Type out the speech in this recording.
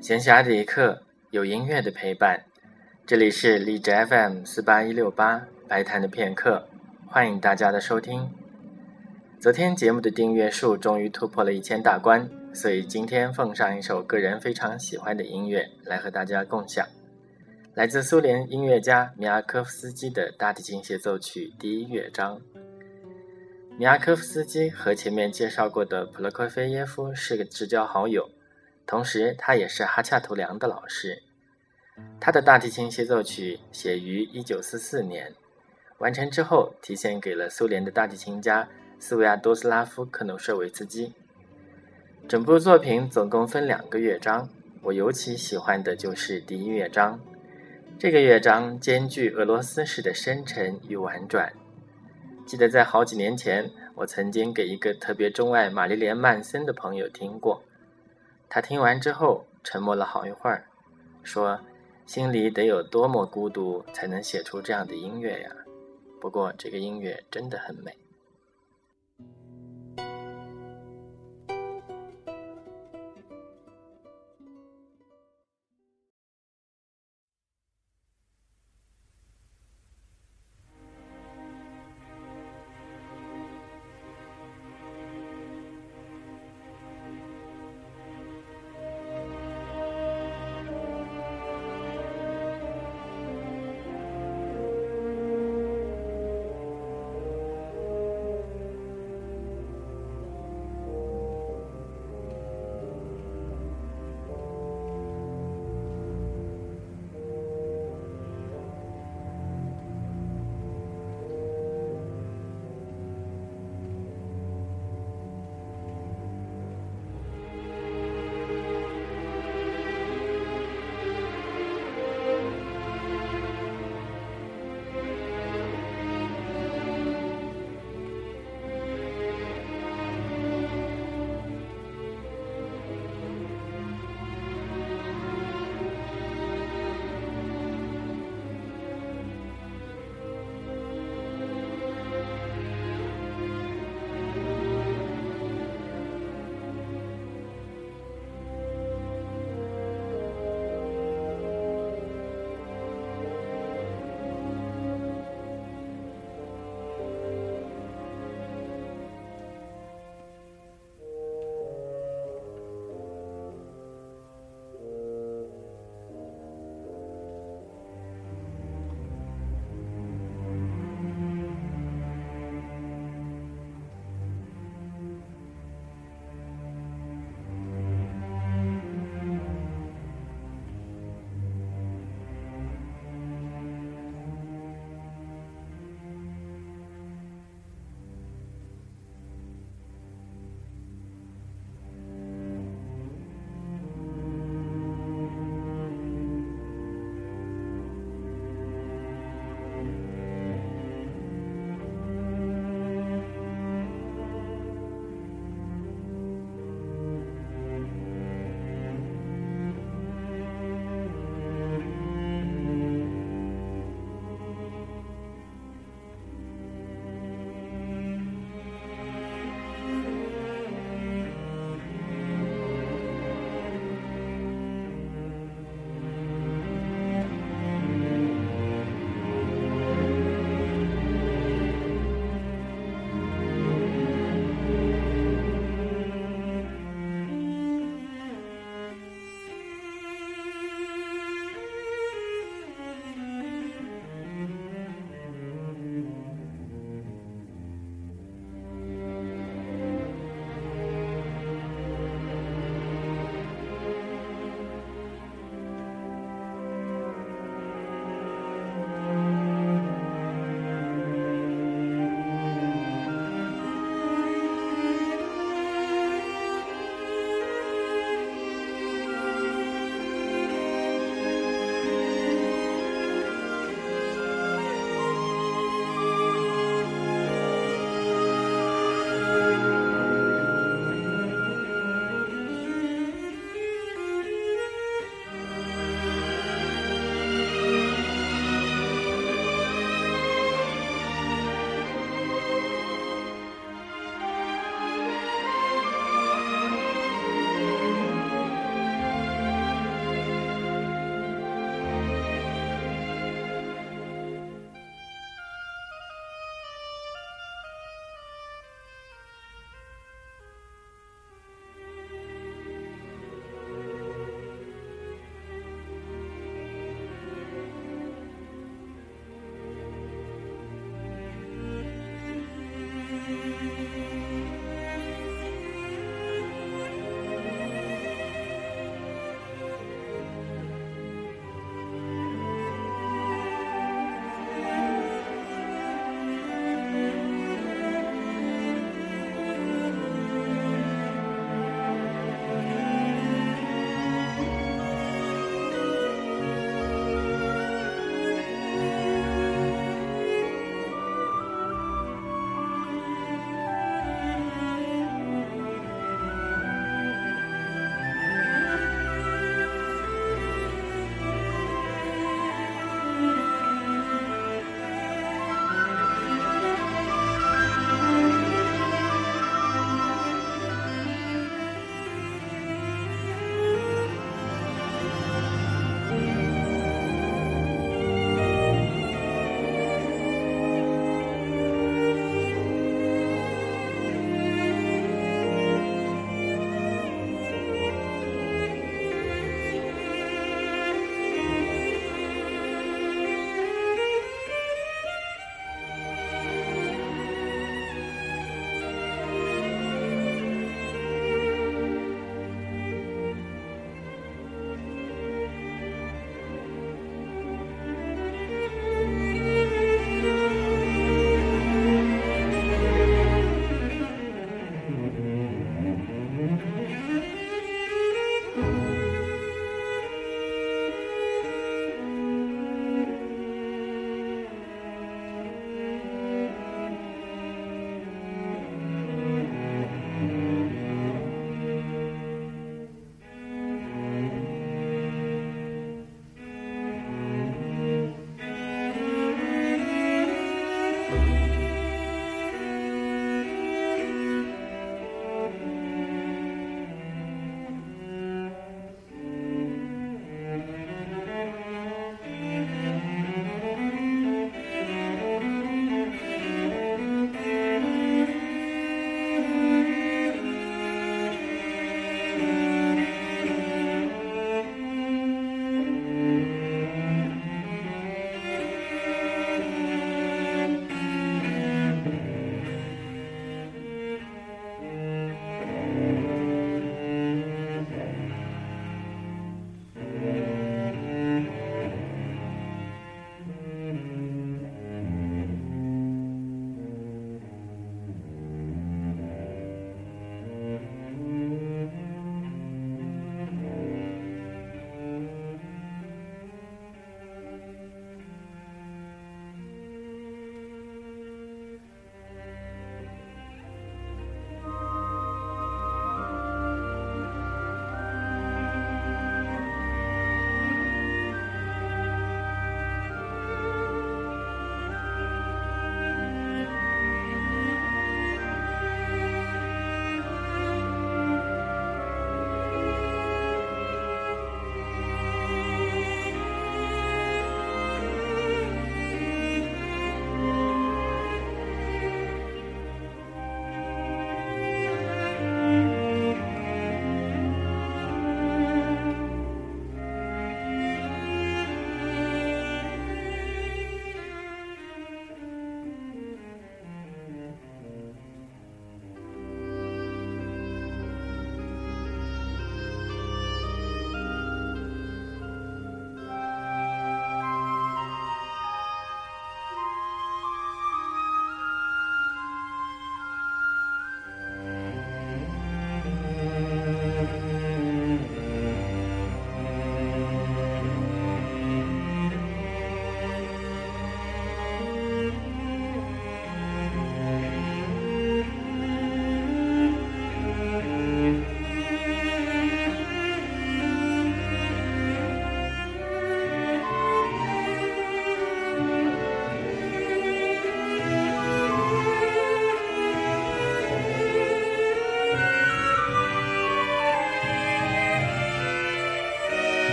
闲暇的一刻，有音乐的陪伴。这里是荔枝 FM 四八一六八白谈的片刻，欢迎大家的收听。昨天节目的订阅数终于突破了一千大关，所以今天奉上一首个人非常喜欢的音乐来和大家共享，来自苏联音乐家米亚科夫斯基的大提琴协奏曲第一乐章。米亚科夫斯基和前面介绍过的普罗科菲耶夫是个至交好友。同时，他也是哈恰图良的老师。他的大提琴协奏曲写于1944年，完成之后提献给了苏联的大提琴家斯维亚多斯拉夫克努舍维茨基。整部作品总共分两个乐章，我尤其喜欢的就是第一乐章。这个乐章兼具俄罗斯式的深沉与婉转。记得在好几年前，我曾经给一个特别钟爱玛丽莲曼森的朋友听过。他听完之后沉默了好一会儿，说：“心里得有多么孤独，才能写出这样的音乐呀？”不过这个音乐真的很美。